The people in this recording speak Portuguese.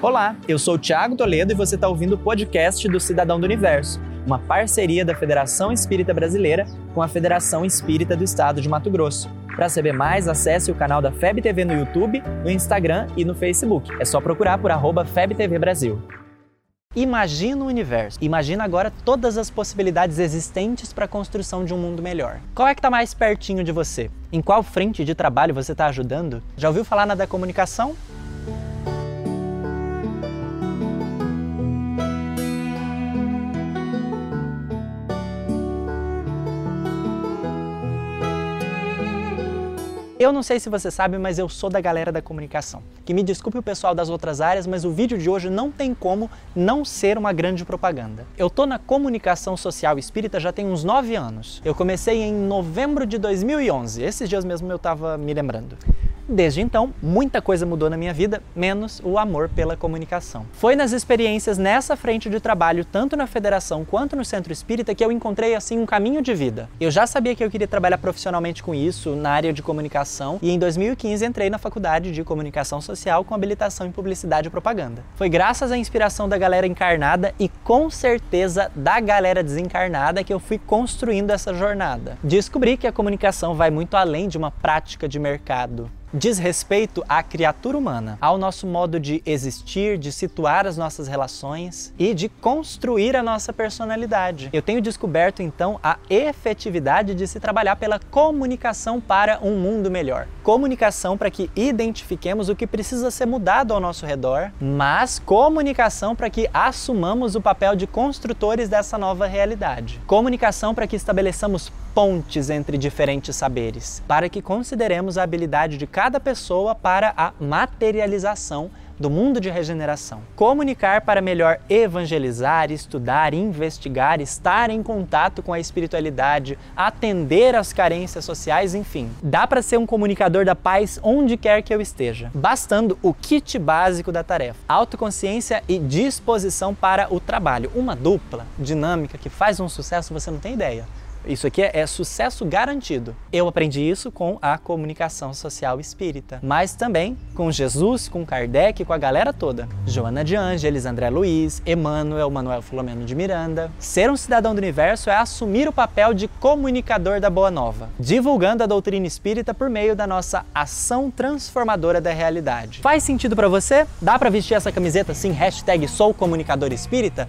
Olá, eu sou o Thiago Toledo e você está ouvindo o podcast do Cidadão do Universo, uma parceria da Federação Espírita Brasileira com a Federação Espírita do Estado de Mato Grosso. Para saber mais, acesse o canal da FEB TV no YouTube, no Instagram e no Facebook. É só procurar por arroba FebTV Brasil. Imagina o universo. Imagina agora todas as possibilidades existentes para a construção de um mundo melhor. Qual é que está mais pertinho de você? Em qual frente de trabalho você está ajudando? Já ouviu falar na da comunicação? Eu não sei se você sabe, mas eu sou da galera da comunicação. Que me desculpe o pessoal das outras áreas, mas o vídeo de hoje não tem como não ser uma grande propaganda. Eu tô na comunicação social espírita já tem uns 9 anos. Eu comecei em novembro de 2011. Esses dias mesmo eu tava me lembrando. Desde então, muita coisa mudou na minha vida, menos o amor pela comunicação. Foi nas experiências nessa frente de trabalho, tanto na federação quanto no centro espírita, que eu encontrei assim um caminho de vida. Eu já sabia que eu queria trabalhar profissionalmente com isso, na área de comunicação, e em 2015 entrei na faculdade de comunicação social com habilitação em publicidade e propaganda. Foi graças à inspiração da galera encarnada e com certeza da galera desencarnada que eu fui construindo essa jornada. Descobri que a comunicação vai muito além de uma prática de mercado diz respeito à criatura humana, ao nosso modo de existir, de situar as nossas relações e de construir a nossa personalidade. Eu tenho descoberto então a efetividade de se trabalhar pela comunicação para um mundo melhor. Comunicação para que identifiquemos o que precisa ser mudado ao nosso redor, mas comunicação para que assumamos o papel de construtores dessa nova realidade. Comunicação para que estabeleçamos pontes entre diferentes saberes, para que consideremos a habilidade de cada pessoa para a materialização do mundo de regeneração. Comunicar para melhor evangelizar, estudar, investigar, estar em contato com a espiritualidade, atender às carências sociais, enfim. Dá para ser um comunicador da paz onde quer que eu esteja, bastando o kit básico da tarefa: autoconsciência e disposição para o trabalho. Uma dupla dinâmica que faz um sucesso, você não tem ideia. Isso aqui é, é, sucesso garantido. Eu aprendi isso com a comunicação social espírita, mas também com Jesus, com Kardec, com a galera toda. Joana de Ângeles, André Luiz, Emmanuel, Manuel Filomeno de Miranda. Ser um cidadão do universo é assumir o papel de comunicador da Boa Nova, divulgando a doutrina espírita por meio da nossa ação transformadora da realidade. Faz sentido para você? Dá para vestir essa camiseta assim, hashtag sou comunicador espírita?